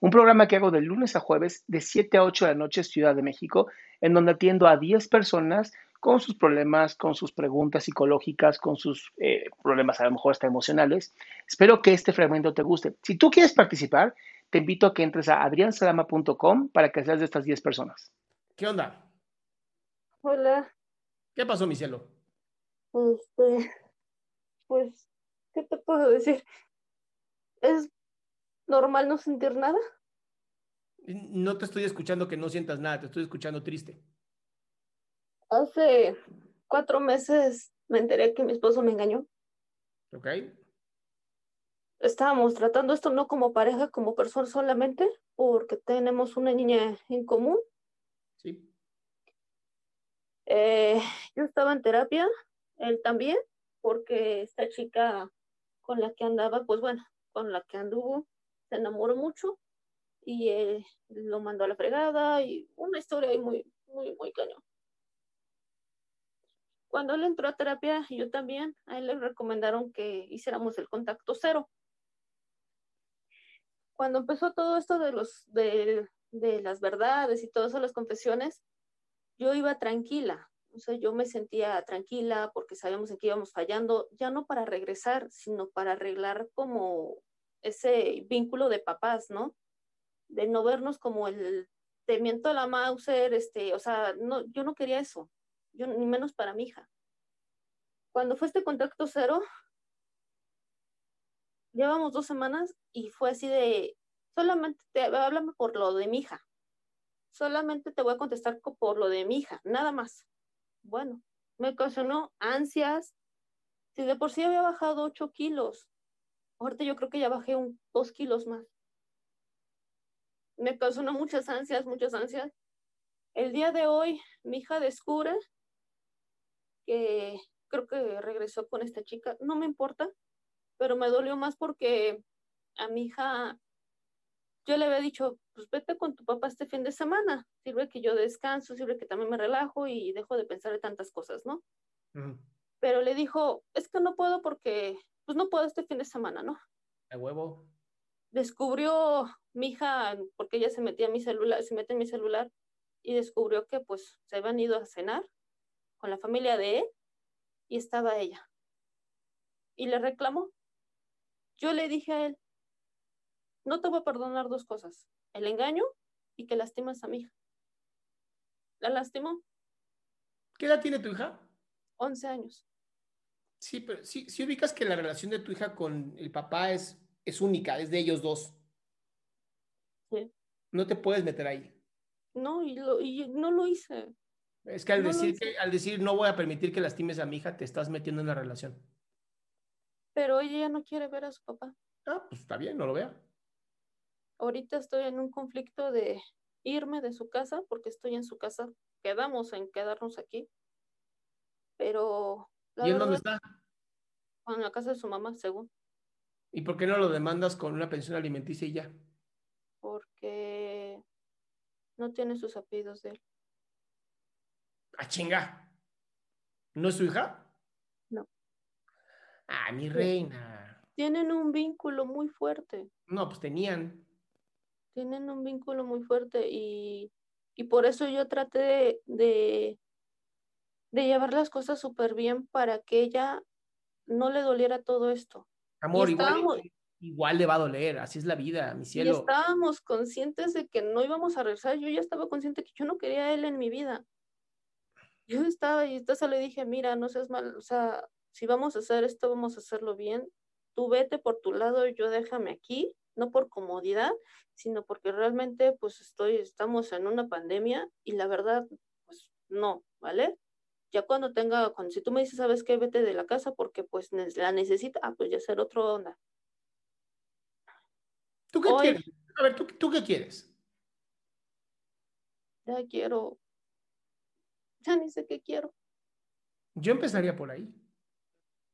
un programa que hago de lunes a jueves de 7 a 8 de la noche Ciudad de México, en donde atiendo a 10 personas con sus problemas, con sus preguntas psicológicas, con sus eh, problemas a lo mejor hasta emocionales. Espero que este fragmento te guste. Si tú quieres participar, te invito a que entres a adriansalama.com para que seas de estas 10 personas. ¿Qué onda? Hola, ¿Qué pasó, mi cielo? este, pues, ¿qué te puedo decir? ¿Es normal no sentir nada? No te estoy escuchando que no sientas nada, te estoy escuchando triste. Hace cuatro meses me enteré que mi esposo me engañó. ¿Ok? Estábamos tratando esto no como pareja, como persona solamente, porque tenemos una niña en común. Sí. Eh, yo estaba en terapia, él también, porque esta chica con la que andaba, pues bueno, con la que anduvo, se enamoró mucho y él lo mandó a la fregada y una historia ahí muy, muy, muy cañón. Cuando él entró a terapia, yo también, a él le recomendaron que hiciéramos el contacto cero. Cuando empezó todo esto de los de, de las verdades y todo eso, las confesiones, yo iba tranquila, o sea, yo me sentía tranquila porque sabíamos en qué íbamos fallando, ya no para regresar, sino para arreglar como ese vínculo de papás, ¿no? De no vernos como el te miento a la Mauser, este, o sea, no, yo no quería eso, yo ni menos para mi hija. Cuando fue este contacto cero, llevamos dos semanas y fue así de, solamente te, háblame por lo de mi hija, solamente te voy a contestar co- por lo de mi hija, nada más. Bueno, me ocasionó ansias, si de por sí había bajado ocho kilos, ahorita yo creo que ya bajé un dos kilos más. Me ocasionó muchas ansias, muchas ansias. El día de hoy, mi hija descubre que creo que regresó con esta chica. No me importa, pero me dolió más porque a mi hija yo le había dicho, pues vete con tu papá este fin de semana. Sirve que yo descanso, sirve que también me relajo y dejo de pensar en tantas cosas, ¿no? Pero le dijo, es que no puedo porque, pues no puedo este fin de semana, ¿no? A huevo. descubrió mi hija, porque ella se metía a mi celular, se mete en mi celular y descubrió que pues se habían ido a cenar con la familia de él y estaba ella. Y le reclamó. Yo le dije a él, no te voy a perdonar dos cosas, el engaño y que lastimas a mi hija. La lastimó, ¿Qué edad tiene tu hija? 11 años. Sí, pero sí, sí ubicas que la relación de tu hija con el papá es, es única, es de ellos dos. Sí. No te puedes meter ahí. No, y, lo, y no lo hice. Es que al No decir que, al decir no voy a permitir que lastimes a mi hija, te estás metiendo en la relación. Pero ella ya no quiere ver a su papá. Ah, pues está bien, no lo vea. ahorita estoy en un conflicto de irme de su casa porque estoy en su casa. Quedamos en quedarnos aquí. Pero la ¿Y en dónde está? en la casa de su mamá, según, ¿Y por qué no lo demandas con una pensión alimenticia y ya? porque no tiene sus apellidos de él. ¡Ah, chinga! ¿No es su hija? No. Ah, mi reina. Tienen un vínculo muy fuerte. No, pues tenían. Tienen un vínculo muy fuerte y, y por eso yo traté de, de, de llevar las cosas súper bien para que ella no le doliera todo esto. Amor, Y igual, igual le va a doler, así es la vida, mi Y cielo. estábamos conscientes de que no íbamos a regresar. Yo ya estaba consciente que yo no quería a él en mi vida. Yo estaba y entonces le dije, mira, no seas mal, o sea, si vamos a hacer esto, vamos a hacerlo bien. Tú vete por tu lado, yo déjame aquí, no por comodidad, sino porque realmente pues estoy, estamos en una pandemia y la verdad, pues no, ¿vale? Ya cuando tenga, cuando si tú me dices, ¿sabes qué? Vete de la casa porque pues la necesita, ah, pues ya ser otro onda. ¿Tú qué Hoy- quieres? A ver, ¿tú, ¿tú qué quieres? Ya quiero, ya ni sé qué quiero. Yo empezaría por ahí.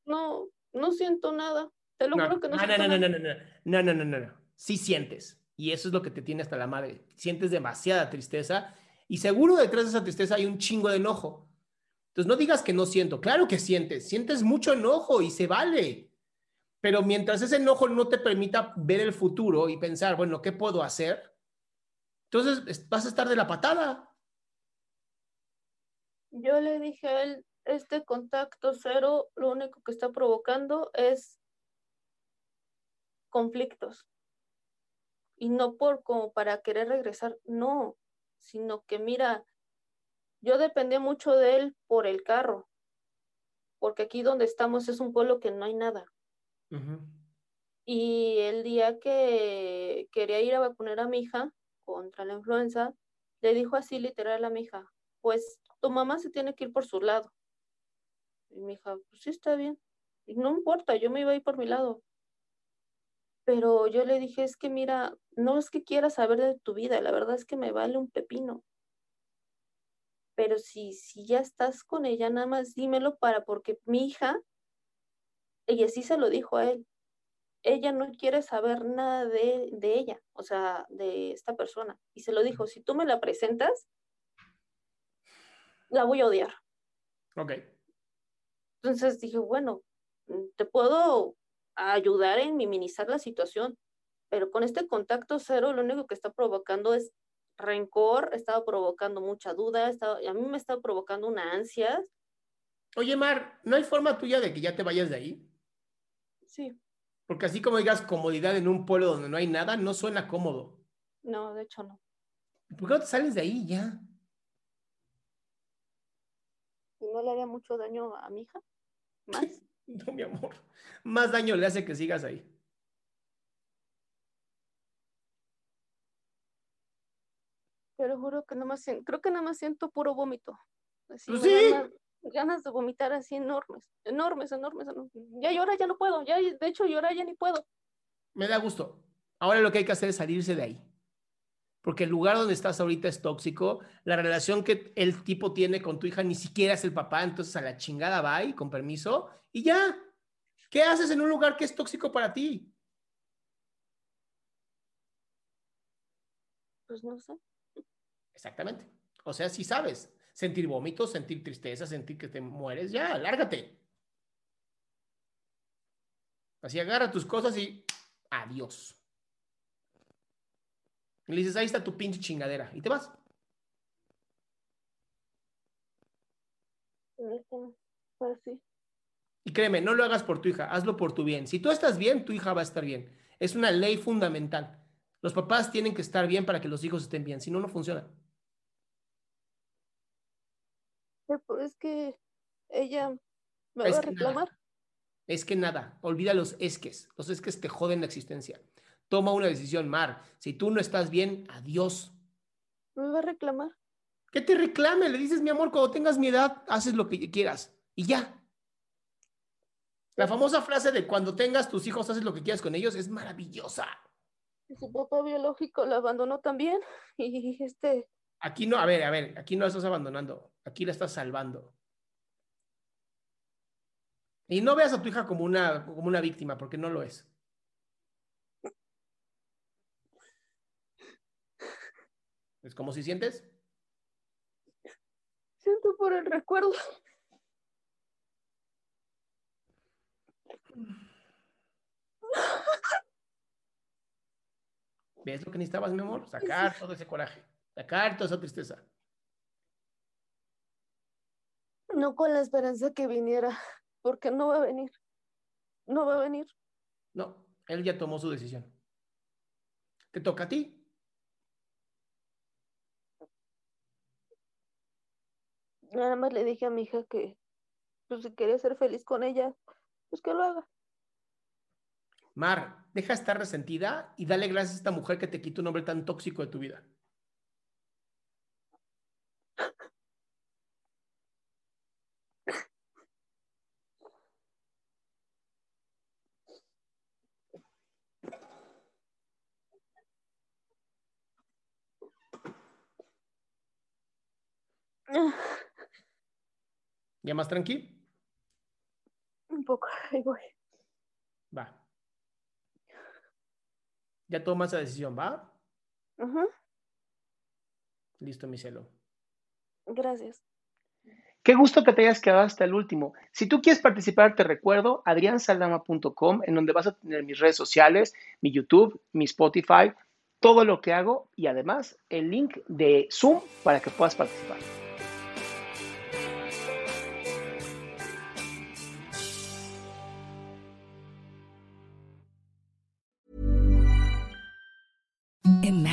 No, no siento nada. Te lo No, juro que no, no, siento no, no, nada. no, no, no, no, no, no, no. Sí sientes. Y eso es lo que te tiene hasta la madre. Sientes demasiada tristeza y seguro detrás de esa tristeza hay un chingo de enojo. Entonces no digas que no siento. Claro que sientes. Sientes mucho enojo y se vale. Pero mientras ese enojo no te permita ver el futuro y pensar, bueno, ¿qué puedo hacer? Entonces es- vas a estar de la patada. Yo le dije a él, este contacto cero lo único que está provocando es conflictos. Y no por como para querer regresar, no, sino que mira, yo dependía mucho de él por el carro, porque aquí donde estamos es un pueblo que no hay nada. Y el día que quería ir a vacunar a mi hija contra la influenza, le dijo así literal a mi hija, pues tu mamá se tiene que ir por su lado. Y mi hija, pues sí está bien. Y no importa, yo me iba a ir por mi lado. Pero yo le dije, es que mira, no es que quiera saber de tu vida, la verdad es que me vale un pepino. Pero si, si ya estás con ella, nada más dímelo para, porque mi hija, ella sí se lo dijo a él ella no quiere saber nada de, de ella, o sea, de esta persona. Y se lo dijo, si tú me la presentas, la voy a odiar. Ok. Entonces dije, bueno, te puedo ayudar en minimizar la situación, pero con este contacto cero lo único que está provocando es rencor, estaba provocando mucha duda, estaba, a mí me está provocando una ansia. Oye, Mar, ¿no hay forma tuya de que ya te vayas de ahí? Sí, Porque así como digas comodidad en un pueblo donde no hay nada, no suena cómodo. no, de hecho no. ¿Por qué no te sales de ahí ya? ¿No le haría mucho daño a mi hija? ¿Más? No, mi amor. Más daño le hace que sigas ahí. Pero juro que nada más siento, creo que nada más siento puro vómito. Así Pues sí. ganas, ganas de vomitar así enormes, enormes, enormes, enormes. Ya llora, ya no puedo, ya, de hecho llorar ya ni puedo. Me da gusto. Ahora lo que hay que hacer es salirse de ahí. Porque el lugar donde estás ahorita es tóxico. La relación que el tipo tiene con tu hija ni siquiera es el papá. Entonces a la chingada va y con permiso. Y ya. ¿Qué haces en un lugar que es tóxico para ti? Pues no sé. Exactamente. O sea, si sabes sentir vómitos, sentir tristeza, sentir que te mueres, ya, lárgate. Así agarra tus cosas y adiós. Y le dices, ahí está tu pinche chingadera. Y te vas. Pues sí. Y créeme, no lo hagas por tu hija, hazlo por tu bien. Si tú estás bien, tu hija va a estar bien. Es una ley fundamental. Los papás tienen que estar bien para que los hijos estén bien, si no, no funciona. Pero Es que ella me Es va a reclamar. nada. Es que nada, olvida los esques. Los esques te joden la existencia. Toma una decisión, Mar. Si tú no estás bien, adiós. Me va a reclamar. ¿Qué te reclame? Le dices, mi amor, cuando tengas mi edad, haces lo que quieras. Y ya. La famosa frase de cuando tengas tus hijos, haces lo que quieras con ellos, es maravillosa. Su papá biológico la abandonó también. Y este, Aquí no, a ver, a ver, aquí no la estás abandonando, aquí la estás salvando. Y no veas a tu hija como una, como una víctima, porque no lo es. ¿Es como si sientes? siento por el recuerdo. ¿Ves lo que necesitabas, mi amor? Sacar todo ese coraje, sacar toda esa tristeza. No con la esperanza que viniera, porque no va a venir. No va a venir. No, él ya tomó su decisión. Te toca a ti. Nada más le dije a mi hija que pues, si quería ser feliz con ella, pues que lo haga. Mar, deja de estar resentida y dale gracias a esta mujer que te quitó un hombre tan tóxico de tu vida. ¿Ya más tranquilo? Un poco, ahí voy. Va. Ya tomas esa decisión, ¿va? Ujú, Listo, mi celo. Gracias. Qué gusto que te hayas quedado hasta el último. Si tú quieres participar, te recuerdo adriansaldama.com, en donde vas a tener mis redes sociales, mi YouTube, mi Spotify, todo lo que hago y además el link de Zoom para que puedas participar.